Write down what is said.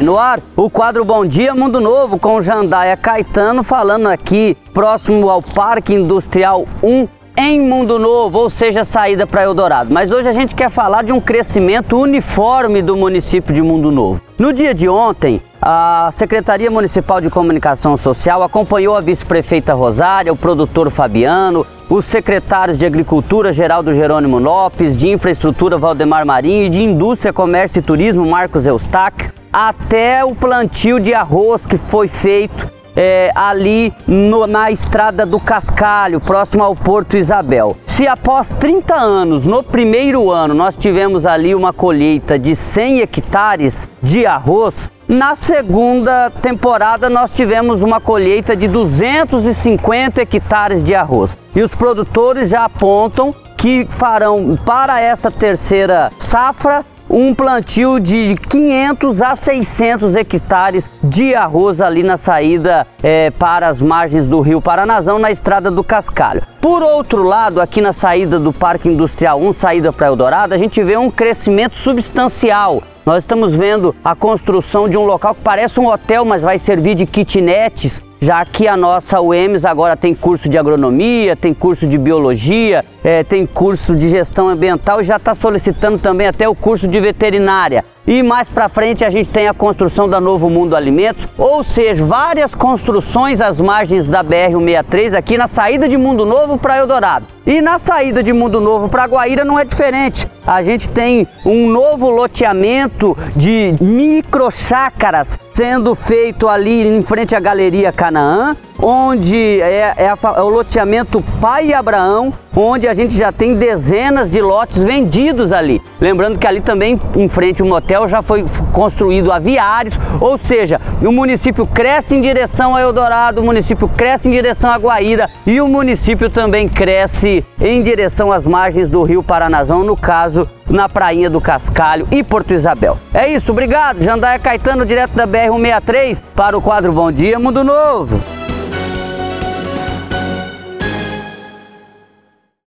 No ar, o quadro Bom Dia Mundo Novo com Jandaia Caetano falando aqui próximo ao Parque Industrial 1 em Mundo Novo, ou seja, saída para Eldorado. Mas hoje a gente quer falar de um crescimento uniforme do município de Mundo Novo. No dia de ontem, a Secretaria Municipal de Comunicação Social acompanhou a vice-prefeita Rosária, o produtor Fabiano, os secretários de Agricultura Geraldo Jerônimo Lopes, de Infraestrutura Valdemar Marinho e de Indústria, Comércio e Turismo Marcos Eustáquio, até o plantio de arroz que foi feito é, ali no, na estrada do Cascalho, próximo ao Porto Isabel. Se após 30 anos, no primeiro ano, nós tivemos ali uma colheita de 100 hectares de arroz, na segunda temporada nós tivemos uma colheita de 250 hectares de arroz. E os produtores já apontam que farão para essa terceira safra um plantio de 500 a 600 hectares de arroz ali na saída é, para as margens do rio Paranazão, na estrada do Cascalho. Por outro lado, aqui na saída do Parque Industrial 1, saída para Eldorado, a gente vê um crescimento substancial. Nós estamos vendo a construção de um local que parece um hotel, mas vai servir de kitnets já que a nossa UEMS agora tem curso de agronomia, tem curso de biologia, é, tem curso de gestão ambiental e já está solicitando também até o curso de veterinária. E mais para frente a gente tem a construção da Novo Mundo Alimentos, ou seja, várias construções às margens da BR-163 aqui na saída de Mundo Novo para Eldorado. E na saída de Mundo Novo para Guaíra não é diferente. A gente tem um novo loteamento de micro chácaras sendo feito ali em frente à Galeria Canaã, onde é, é, a, é, o loteamento Pai Abraão, onde a gente já tem dezenas de lotes vendidos ali. Lembrando que ali também, em frente ao motel, já foi construído aviários, ou seja, o município cresce em direção a Eldorado, o município cresce em direção a Guaíra e o município também cresce em direção às margens do rio Paranazão, no caso, na Prainha do Cascalho e Porto Isabel. É isso, obrigado. Jandaia Caetano, direto da BR-163, para o quadro Bom Dia Mundo Novo.